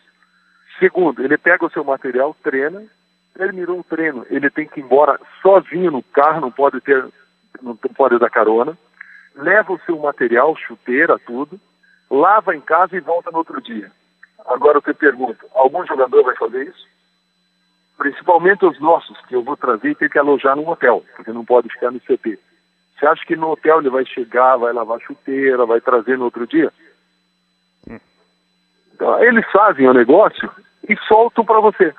Segundo, ele pega o seu material, treina, terminou o treino, ele tem que ir embora sozinho no carro, não pode ter, não pode dar carona, leva o seu material, chuteira, tudo, lava em casa e volta no outro dia. Agora eu te pergunto, algum jogador vai fazer isso? Principalmente os nossos, que eu vou trazer e ter que alojar num hotel, porque não pode ficar no CT. Você acha que no hotel ele vai chegar, vai lavar chuteira, vai trazer no outro dia? Então, eles fazem o negócio e soltam para você.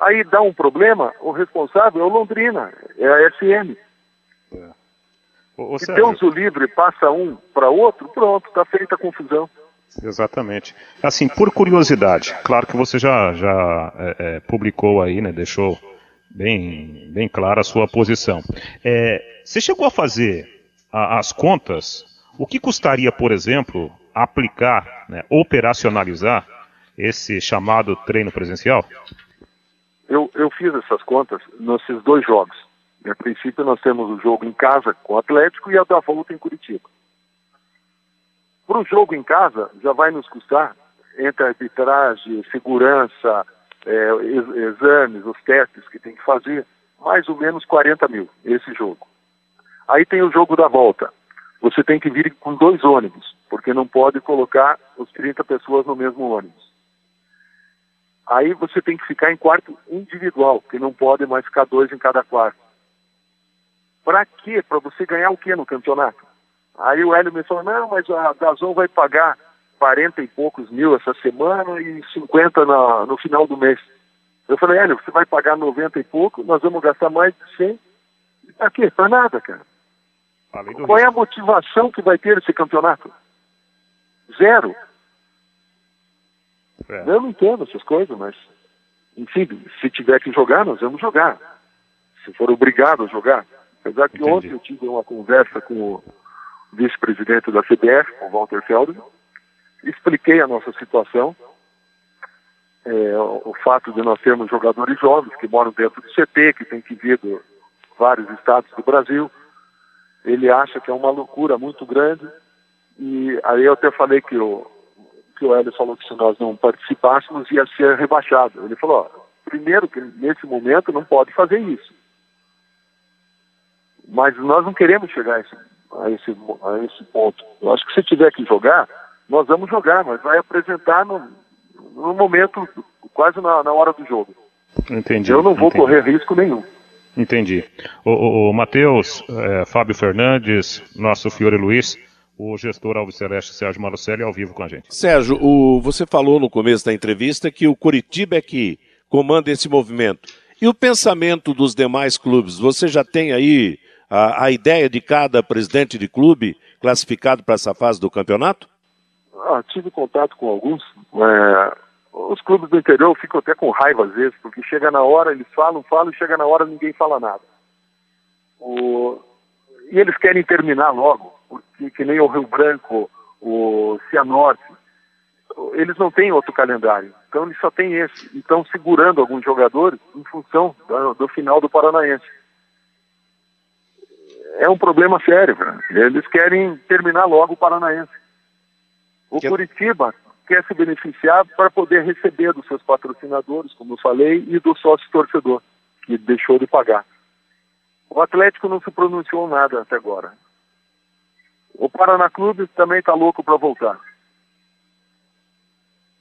Aí dá um problema, o responsável é o Londrina, é a SM. É. Ô, ô, Se Deus o livre passa um para outro, pronto, está feita a confusão. Exatamente. Assim, por curiosidade, claro que você já, já é, é, publicou aí, né, deixou bem, bem clara a sua posição. É, você chegou a fazer a, as contas? O que custaria, por exemplo, aplicar, né, operacionalizar esse chamado treino presencial? Eu, eu fiz essas contas nesses dois jogos. A princípio, nós temos o jogo em casa com o Atlético e a da volta em Curitiba. Para o jogo em casa, já vai nos custar, entre arbitragem, segurança, é, exames, os testes que tem que fazer, mais ou menos 40 mil, esse jogo. Aí tem o jogo da volta. Você tem que vir com dois ônibus, porque não pode colocar os 30 pessoas no mesmo ônibus. Aí você tem que ficar em quarto individual, porque não pode mais ficar dois em cada quarto. Para quê? Para você ganhar o quê no campeonato? Aí o Hélio me falou, não, mas a Dazon vai pagar 40 e poucos mil essa semana e 50 na, no final do mês. Eu falei, Hélio, você vai pagar 90 e pouco, nós vamos gastar mais de 100. Pra quê? Pra nada, cara. Qual é a motivação que vai ter esse campeonato? Zero. É. Eu não entendo essas coisas, mas, enfim, se tiver que jogar, nós vamos jogar. Se for obrigado a jogar. Apesar que Entendi. ontem eu tive uma conversa com o vice-presidente da CBF, o Walter Feldman, expliquei a nossa situação, é, o fato de nós termos jogadores jovens que moram dentro do CT, que tem que vir de vários estados do Brasil. Ele acha que é uma loucura muito grande. E aí eu até falei que o, que o Hélio falou que se nós não participássemos ia ser rebaixado. Ele falou, ó, primeiro que nesse momento não pode fazer isso. Mas nós não queremos chegar a esse, a esse, a esse ponto. Eu acho que se tiver que jogar, nós vamos jogar, mas vai apresentar no, no momento, quase na, na hora do jogo. Entendi. Eu não vou entendi. correr risco nenhum. Entendi. O, o, o Matheus, é, Fábio Fernandes, nosso Fiore Luiz, o gestor Alves Celeste Sérgio Malucelli ao vivo com a gente. Sérgio, o, você falou no começo da entrevista que o Curitiba é que comanda esse movimento. E o pensamento dos demais clubes? Você já tem aí a, a ideia de cada presidente de clube classificado para essa fase do campeonato? Ah, tive contato com alguns. É, os clubes do interior ficam até com raiva às vezes, porque chega na hora, eles falam, falam, e chega na hora ninguém fala nada. O... E eles querem terminar logo, porque que nem o Rio Branco, o Cianorte, eles não têm outro calendário. Então eles só têm esse. E estão segurando alguns jogadores em função do, do final do Paranaense é um problema sério. Eles querem terminar logo o Paranaense. O que... Curitiba quer se beneficiar para poder receber dos seus patrocinadores, como eu falei, e do sócio torcedor, que deixou de pagar. O Atlético não se pronunciou nada até agora. O Paraná Clube também está louco para voltar.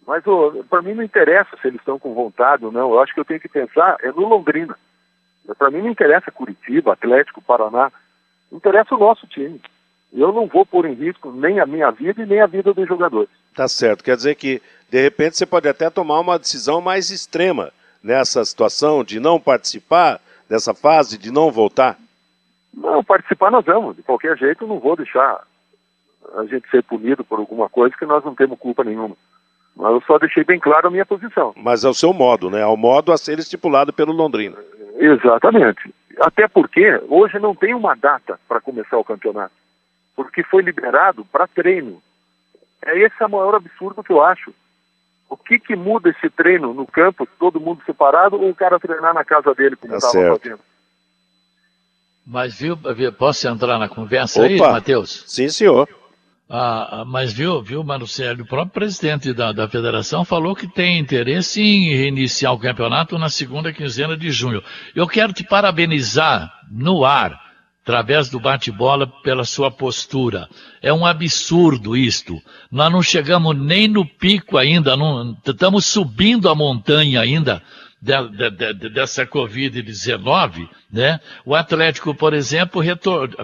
Mas para mim não interessa se eles estão com vontade ou não. Eu acho que eu tenho que pensar é no Londrina. Para mim não interessa Curitiba, Atlético, Paraná. Interessa o nosso time. Eu não vou pôr em risco nem a minha vida e nem a vida dos jogadores. Tá certo. Quer dizer que, de repente, você pode até tomar uma decisão mais extrema nessa situação de não participar dessa fase, de não voltar? Não, participar nós vamos. De qualquer jeito, não vou deixar a gente ser punido por alguma coisa que nós não temos culpa nenhuma. Mas eu só deixei bem claro a minha posição. Mas é o seu modo, né? É o modo a ser estipulado pelo Londrina. Exatamente. Até porque hoje não tem uma data para começar o campeonato, porque foi liberado para treino. É esse é o maior absurdo que eu acho. O que, que muda esse treino no campo, todo mundo separado, ou o cara treinar na casa dele, como Tá estava certo. fazendo? Mas viu, posso entrar na conversa aí, Opa. Matheus? Sim, senhor. Ah, ah, mas viu, viu, Marcelo, o próprio presidente da, da federação falou que tem interesse em reiniciar o campeonato na segunda quinzena de junho. Eu quero te parabenizar no ar, através do bate-bola, pela sua postura. É um absurdo isto. Nós não chegamos nem no pico ainda, não, estamos subindo a montanha ainda de- de- de- dessa Covid-19, né? O Atlético, por exemplo,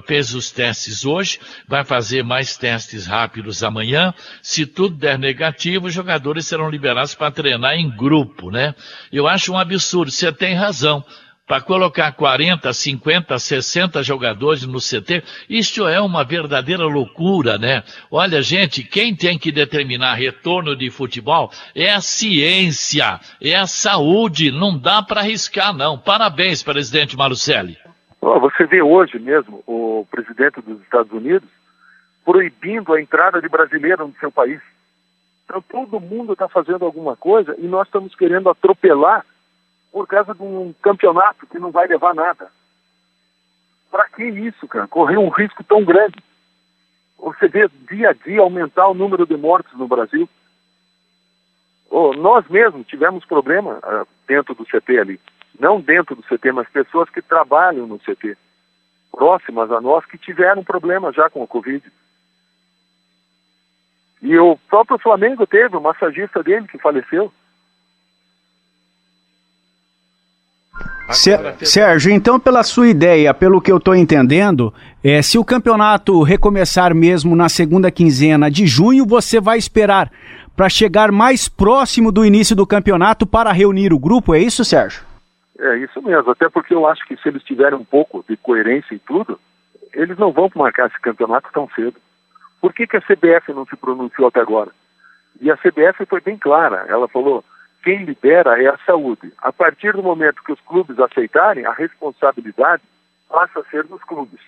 fez os testes hoje, vai fazer mais testes rápidos amanhã. Se tudo der negativo, os jogadores serão liberados para treinar em grupo, né? Eu acho um absurdo, você tem razão. Para colocar 40, 50, 60 jogadores no CT, isso é uma verdadeira loucura, né? Olha, gente, quem tem que determinar retorno de futebol é a ciência, é a saúde, não dá para arriscar, não. Parabéns, presidente Marucelli. Ó, Você vê hoje mesmo o presidente dos Estados Unidos proibindo a entrada de brasileiro no seu país. Então todo mundo está fazendo alguma coisa e nós estamos querendo atropelar por causa de um campeonato que não vai levar nada. Para que isso, cara? Correr um risco tão grande. Você vê dia a dia aumentar o número de mortes no Brasil. Ô, nós mesmos tivemos problema ah, dentro do CT ali. Não dentro do CT, mas pessoas que trabalham no CT, próximas a nós, que tiveram problema já com a Covid. E o próprio Flamengo teve o massagista dele que faleceu. Sérgio, então, pela sua ideia, pelo que eu estou entendendo, é, se o campeonato recomeçar mesmo na segunda quinzena de junho, você vai esperar para chegar mais próximo do início do campeonato para reunir o grupo, é isso, Sérgio? É isso mesmo, até porque eu acho que se eles tiverem um pouco de coerência em tudo, eles não vão marcar esse campeonato tão cedo. Por que, que a CBF não se pronunciou até agora? E a CBF foi bem clara, ela falou, quem libera é a saúde. A partir do momento que os clubes aceitarem, a responsabilidade passa a ser dos clubes.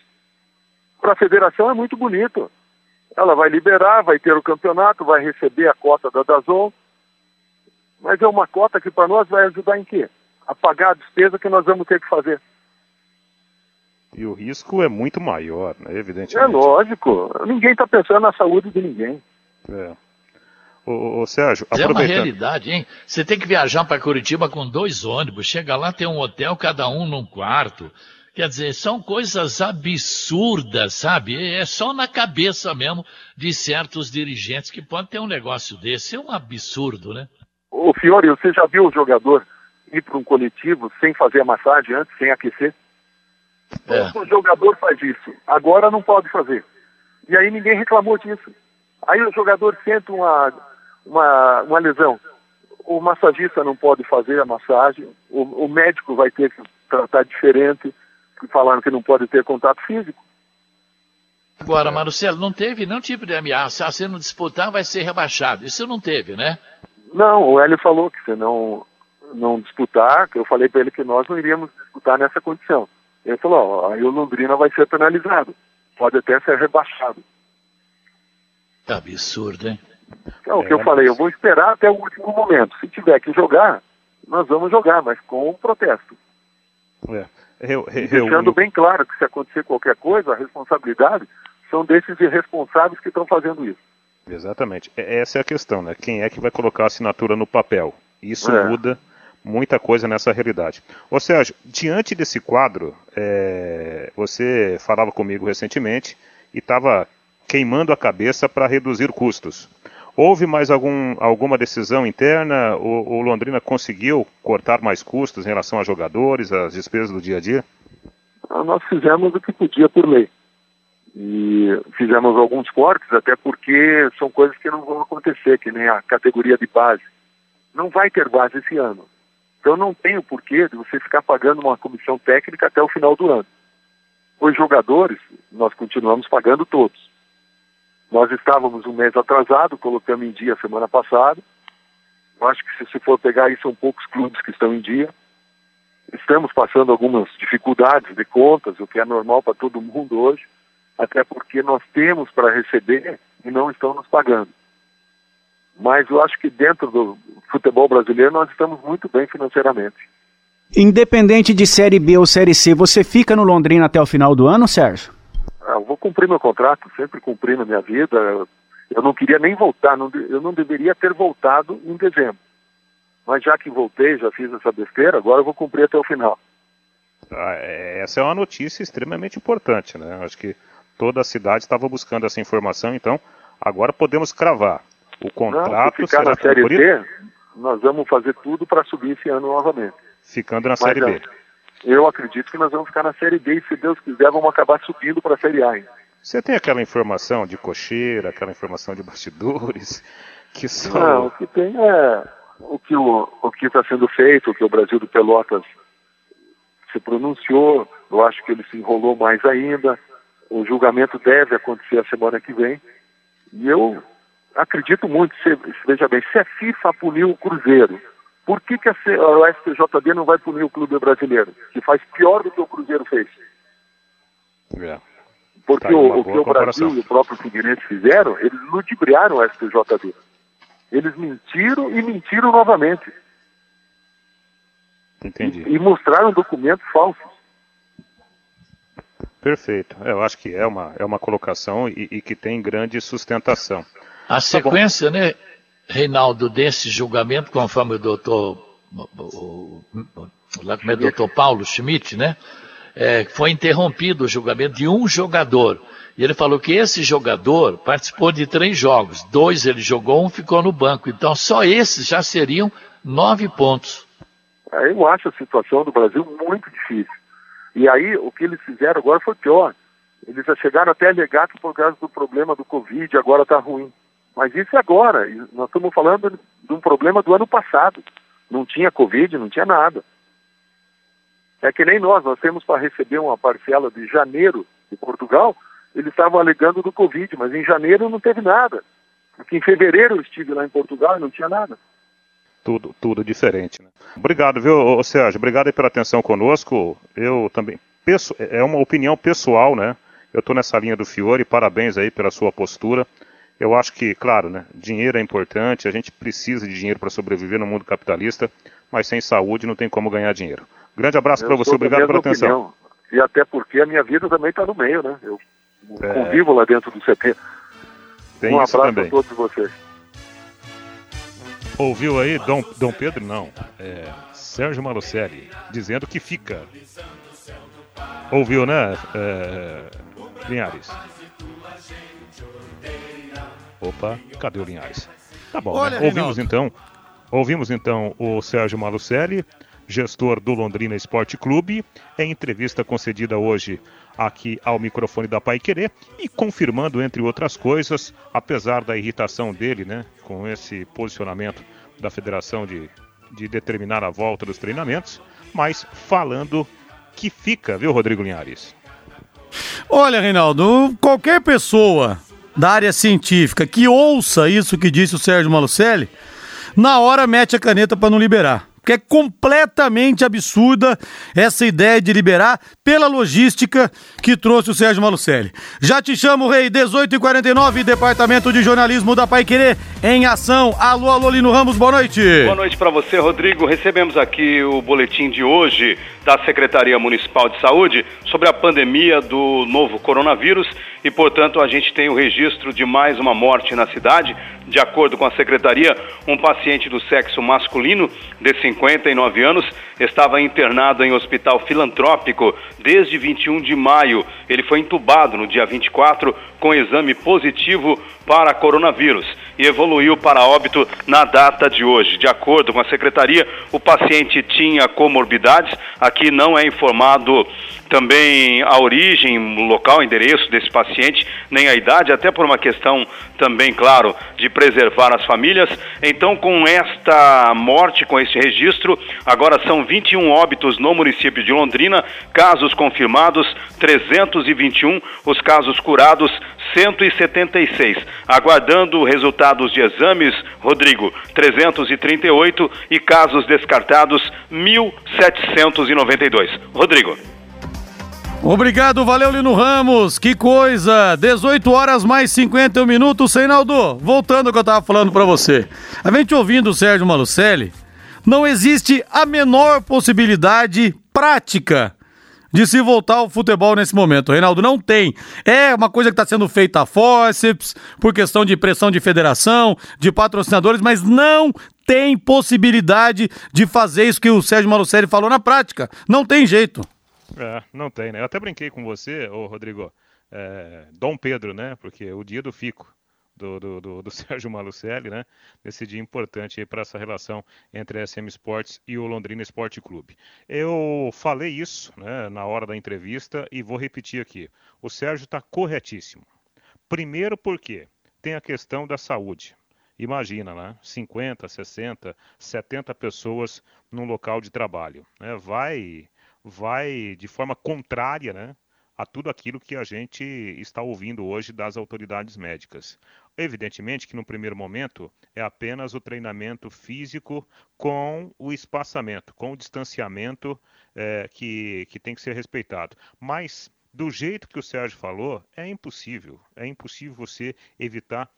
Para a federação é muito bonito. Ela vai liberar, vai ter o campeonato, vai receber a cota da Dazon, mas é uma cota que para nós vai ajudar em quê? A pagar a despesa que nós vamos ter que fazer. E o risco é muito maior, né? Evidentemente. É lógico, ninguém está pensando na saúde de ninguém. É. Ô, ô, ô, Sérgio, É uma aproveitando. realidade, hein? Você tem que viajar para Curitiba com dois ônibus, chega lá, tem um hotel, cada um num quarto. Quer dizer, são coisas absurdas, sabe? É só na cabeça mesmo de certos dirigentes que podem ter um negócio desse. É um absurdo, né? Ô Fiore, você já viu o jogador ir para um coletivo sem fazer a massagem antes, sem aquecer? É. O jogador faz isso, agora não pode fazer. E aí ninguém reclamou disso. Aí o jogador sente uma, uma, uma lesão. O massagista não pode fazer a massagem, o, o médico vai ter que tratar diferente, falando que não pode ter contato físico. Agora, Marcelo, não teve nenhum tipo de ameaça. Ah, se não disputar, vai ser rebaixado. Isso não teve, né? Não, o Hélio falou que se não, não disputar, que eu falei para ele que nós não iríamos disputar nessa condição. Ele falou, ó, aí o Londrina vai ser penalizado, pode até ser rebaixado. Que absurdo, hein? É o É, que eu mas- falei, eu vou esperar até o último momento. Se tiver que jogar, nós vamos jogar, mas com um protesto. É. Reu- re- E deixando reúne- bem claro que se acontecer qualquer coisa, a responsabilidade são desses irresponsáveis que estão fazendo isso. Exatamente. É- Essa é a questão, né? Quem é que vai colocar a assinatura no papel? Isso É. muda muita coisa nessa realidade. Ô Sérgio, diante desse quadro, é, você falava comigo recentemente e estava queimando a cabeça para reduzir custos. Houve mais algum, alguma decisão interna? O, o Londrina conseguiu cortar mais custos em relação a jogadores, às despesas do dia a dia? Ah, Nós fizemos o que podia por lei. E fizemos alguns cortes, até porque são coisas que não vão acontecer, que nem a categoria de base. Não vai ter base esse ano. Então não tem o porquê de você ficar pagando uma comissão técnica até o final do ano. Os jogadores, nós continuamos pagando todos. Nós estávamos um mês atrasado, colocamos em dia semana passada. Eu acho que se se for pegar aí, são poucos clubes que estão em dia. Estamos passando algumas dificuldades de contas, o que é normal para todo mundo hoje, até porque nós temos para receber e não estão nos pagando. Mas eu acho que dentro do futebol brasileiro nós estamos muito bem financeiramente. Independente de Série B ou Série C, você fica no Londrina até o final do ano, Sérgio? Ah, eu vou cumprir meu contrato, sempre cumpri na minha vida. Eu não queria nem voltar, não, eu não deveria ter voltado em dezembro. Mas já que voltei, já fiz essa besteira, agora eu vou cumprir até o final. Ah, é, essa é uma notícia extremamente importante, né? Acho que toda a cidade estava buscando essa informação, então agora podemos cravar. O contrato não, se ficar será na Série cumprido? B, nós vamos fazer tudo para subir esse ano novamente. Ficando na Mas, Série B. Eu acredito que nós vamos ficar na Série B e, se Deus quiser, vamos acabar subindo para a Série A. Hein? Você tem aquela informação de cocheira, aquela informação de bastidores, que são... Não, o que tem é o que o, o que está sendo feito, o que o Brasil do Pelotas se pronunciou. Eu acho que ele se enrolou mais ainda. O julgamento deve acontecer a semana que vem. E eu acredito muito, se, veja bem, se a FIFA puniu o Cruzeiro, por que, que a, C- a STJD não vai punir o clube brasileiro, que faz pior do que o Cruzeiro fez? É. Porque Tá o, o que o Brasil e o próprio Figueirense fizeram, eles ludibriaram o STJD. Eles mentiram e mentiram novamente. Entendi. E mostraram documentos falsos. Perfeito. É, Eu acho que é uma, é uma colocação e, e que tem grande sustentação. A sequência, né, Reinaldo, desse julgamento, conforme o doutor, o, o, como é, doutor Paulo Schmidt, né, é, foi interrompido o julgamento de um jogador. E ele falou que esse jogador participou de três jogos. Dois ele jogou, um ficou no banco. Então só esses já seriam nove pontos. Aí Eu acho a situação do Brasil muito difícil. E aí o que eles fizeram agora foi pior. Eles já chegaram até a alegar que por causa do problema do Covid agora está ruim. Mas isso é agora. Nós estamos falando de um problema do ano passado. Não tinha Covid, não tinha nada. É que nem nós, nós temos para receber uma parcela de janeiro de Portugal, eles estavam alegando do Covid, mas em janeiro não teve nada. Porque em fevereiro eu estive lá em Portugal e não tinha nada. Tudo, tudo diferente. Né? Obrigado, viu, Sérgio? Obrigado pela atenção conosco. Eu também. peço- É uma opinião pessoal, né? Eu estou nessa linha do Fiore, parabéns aí pela sua postura. Eu acho que, claro, né? Dinheiro é importante, a gente precisa de dinheiro para sobreviver no mundo capitalista, mas sem saúde não tem como ganhar dinheiro. Grande abraço para você, obrigado pela atenção. opinião. E até porque a minha vida também está no meio, né? Eu É. convivo lá dentro do CT. Tem um abraço também. a todos vocês. Ouviu aí Dom, Dom Pedro? Não. É Sérgio Malucelli dizendo que fica. Ouviu, né, é, Linhares? Opa, cadê o Linhares? Tá bom, Olha, né? Ouvimos então, ouvimos então o Sérgio Malucelli, gestor do Londrina Esporte Clube, em entrevista concedida hoje aqui ao microfone da Pai Querer e confirmando, entre outras coisas, apesar da irritação dele, né, com esse posicionamento da federação de, de determinar a volta dos treinamentos, mas falando que fica, viu, Rodrigo Linhares? Olha, Reinaldo, qualquer pessoa da área científica que ouça isso que disse o Sérgio Malucelli, na hora mete a caneta para não liberar. Porque é completamente absurda essa ideia de liberar pela logística que trouxe o Sérgio Malucelli. Já te chamo, Rei, 18h49, Departamento de Jornalismo da Pai Querer, em ação. Alô, alô, Lino Ramos, boa noite. Boa noite para você, Rodrigo. Recebemos aqui o boletim de hoje da Secretaria Municipal de Saúde sobre a pandemia do novo coronavírus e, portanto, a gente tem o registro de mais uma morte na cidade. De acordo com a secretaria, um paciente do sexo masculino de 59 anos estava internado em hospital filantrópico desde 21 de maio. Ele foi entubado no dia 24 com exame positivo para coronavírus e evoluiu para óbito na data de hoje. De acordo com a secretaria, o paciente tinha comorbidades. Aqui não é informado também a origem, local, endereço desse paciente, nem a idade, até por uma questão também, claro, de preservar as famílias. Então, com esta morte, com este registro, agora são 21 óbitos no município de Londrina, casos confirmados 321, os casos curados 176. Aguardando resultados de exames, Rodrigo, 338 e casos descartados 1792. Rodrigo. Obrigado, valeu Lino Ramos, que coisa, 18 horas mais 51 minutos, Reinaldo, voltando ao que eu tava falando para você, a gente ouvindo o Sérgio Malucelli, não existe a menor possibilidade prática de se voltar ao futebol nesse momento. Reinaldo, não tem. É uma coisa que está sendo feita a forceps, por questão de pressão de federação, de patrocinadores, mas não tem possibilidade de fazer isso que o Sérgio Malucelli falou na prática. Não tem jeito. É, não tem, né? Eu até brinquei com você, ô Rodrigo, é, Dom Pedro, né? Porque o dia do fico do, do, do, do Sérgio Malucelli, né? Nesse dia importante para essa relação entre a SM Sports e o Londrina Esporte Clube. Eu falei isso né, na hora da entrevista e vou repetir aqui. O Sérgio está corretíssimo. Primeiro porque tem a questão da saúde. Imagina, né? 50, 60, 70 pessoas num local de trabalho. Né? Vai vai de forma contrária né, a tudo aquilo que a gente está ouvindo hoje das autoridades médicas. Evidentemente que no primeiro momento é apenas o treinamento físico com o espaçamento, com o distanciamento é, que, que tem que ser respeitado. Mas do jeito que o Sérgio falou, é impossível. É impossível você evitar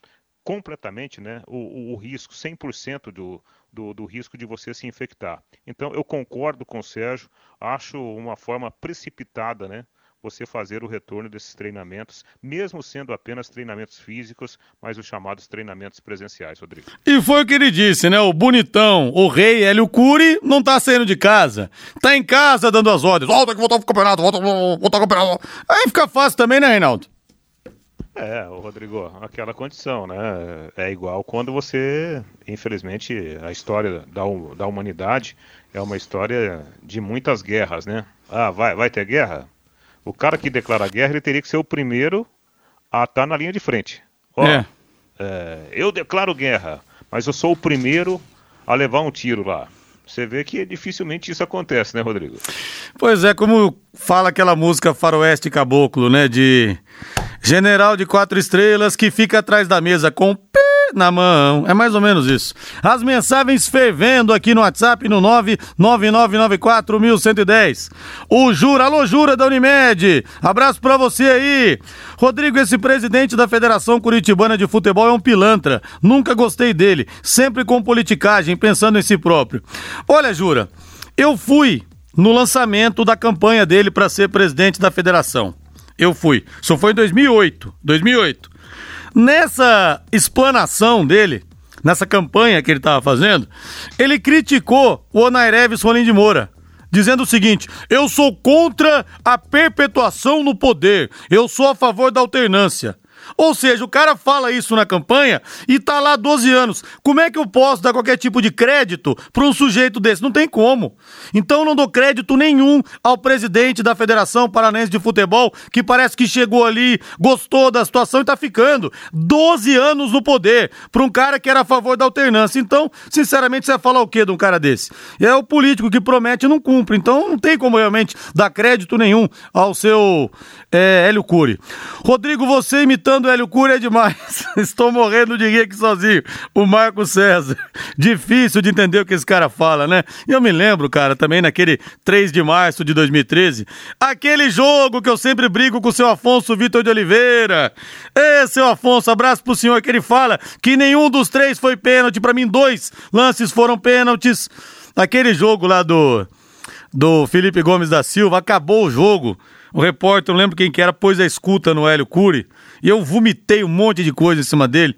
completamente né, o, o, risco, 100% do, do, do risco de você se infectar. Então, eu concordo com o Sérgio, acho uma forma precipitada, né? Você fazer o retorno desses treinamentos, mesmo sendo apenas treinamentos físicos, mas os chamados treinamentos presenciais, Rodrigo. E foi o que ele disse, né? O bonitão, o rei Hélio Cury, não tá saindo de casa. Tá em casa dando as ordens. Volta que voltar pro campeonato, volta, voltar pro campeonato. Aí fica fácil também, né, Reinaldo? É, o Rodrigo, aquela condição, né? É igual quando você, infelizmente, a história da, da humanidade é uma história de muitas guerras, né? Ah, vai, vai ter guerra? O cara que declara guerra, ele teria que ser o primeiro a estar tá na linha de frente. Ó, é. É, eu declaro guerra, mas eu sou o primeiro a levar um tiro lá. Você vê que dificilmente isso acontece, né, Rodrigo? Pois é, como fala aquela música Faroeste Caboclo, né? De general de quatro estrelas que fica atrás da mesa com na mão. É mais ou menos isso. As mensagens fervendo aqui no WhatsApp no 999941110. O Jura, alô Jura da Unimed. Abraço pra você aí. Rodrigo, esse presidente da Federação Curitibana de Futebol é um pilantra. Nunca gostei dele. Sempre com politicagem, pensando em si próprio. Olha, Jura, eu fui no lançamento da campanha dele para ser presidente da federação. Eu fui. Só foi em 2008. 2008. Nessa explanação dele, nessa campanha que ele estava fazendo, ele criticou o Onaireves Rolim de Moura dizendo o seguinte: eu sou contra a perpetuação no poder, eu sou a favor da alternância. Ou seja, o cara fala isso na campanha e tá lá 12 anos. Como é que eu posso dar qualquer tipo de crédito para um sujeito desse? Não tem como. Então não dou crédito nenhum ao presidente da Federação Paranense de Futebol, que parece que chegou ali, gostou da situação e tá ficando 12 anos no poder para um cara que era a favor da alternância. Então, sinceramente, você vai falar o quê de um cara desse? É o político que promete e não cumpre. Então não tem como realmente dar crédito nenhum ao seu é, Hélio Cury. Rodrigo, você imitando Fernando Hélio Cura é demais. Estou morrendo de rir aqui sozinho. O Marco César. Difícil de entender o que esse cara fala, né? E eu me lembro, cara, também naquele 3 de março de 2013, aquele jogo que eu sempre brigo com o seu Afonso Vitor de Oliveira. Ê, seu Afonso, abraço pro senhor que ele fala que nenhum dos três foi pênalti. Para mim, dois lances foram pênaltis. Aquele jogo lá do, do Felipe Gomes da Silva, acabou o jogo. O repórter, não lembro quem que era, pôs a escuta no Hélio Cury. E eu vomitei um monte de coisa em cima dele.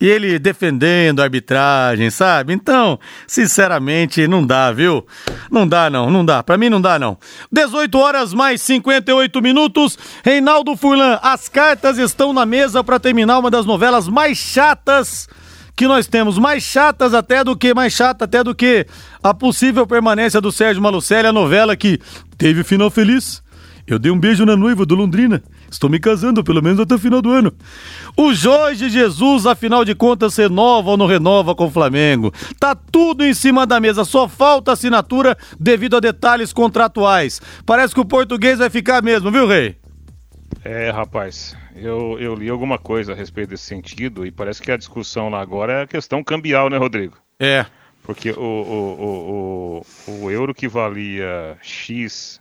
E ele defendendo a arbitragem, sabe? Então, sinceramente, não dá, viu? Não dá, não, não dá. Pra mim não dá, não. 18 horas mais 58 minutos. Reinaldo Furlan, as cartas estão na mesa para terminar uma das novelas mais chatas que nós temos mais chatas até do que mais chata até do que a possível permanência do Sérgio Malucelli, a novela que teve final feliz. Eu dei um beijo na noiva do Londrina. Estou me casando, pelo menos até o final do ano. O Jorge Jesus, afinal de contas, renova ou não renova com o Flamengo. Tá tudo em cima da mesa, só falta assinatura devido a detalhes contratuais. Parece que o português vai ficar mesmo, viu, Rei? É, rapaz, eu, eu li alguma coisa a respeito desse sentido e parece que a discussão lá agora é a questão cambial, né, Rodrigo? É. Porque o, o, o, o, o euro que valia X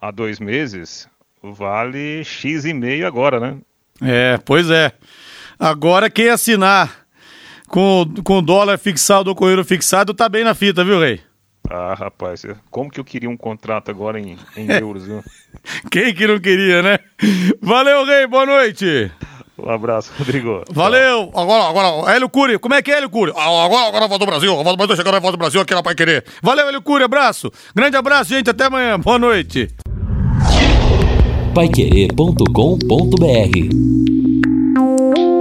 há dois meses vale X e meio agora, né? É, pois é. Agora quem assinar com, com dólar fixado ou com euro fixado tá bem na fita, viu, Rei? Ah, rapaz, como que eu queria um contrato agora em, em euros, viu? Quem que não queria, né? Valeu, Rei, boa noite. Um abraço, Rodrigo. Valeu. Agora, agora, Hélio Cury, como é que é, Hélio Cury? Ah, Agora, agora a voz do Brasil, a voz do chegando a voz do Brasil aqui na Pai Querer. Valeu, Hélio Cury, abraço. Grande abraço, gente, até amanhã, boa noite paiquerê.com.br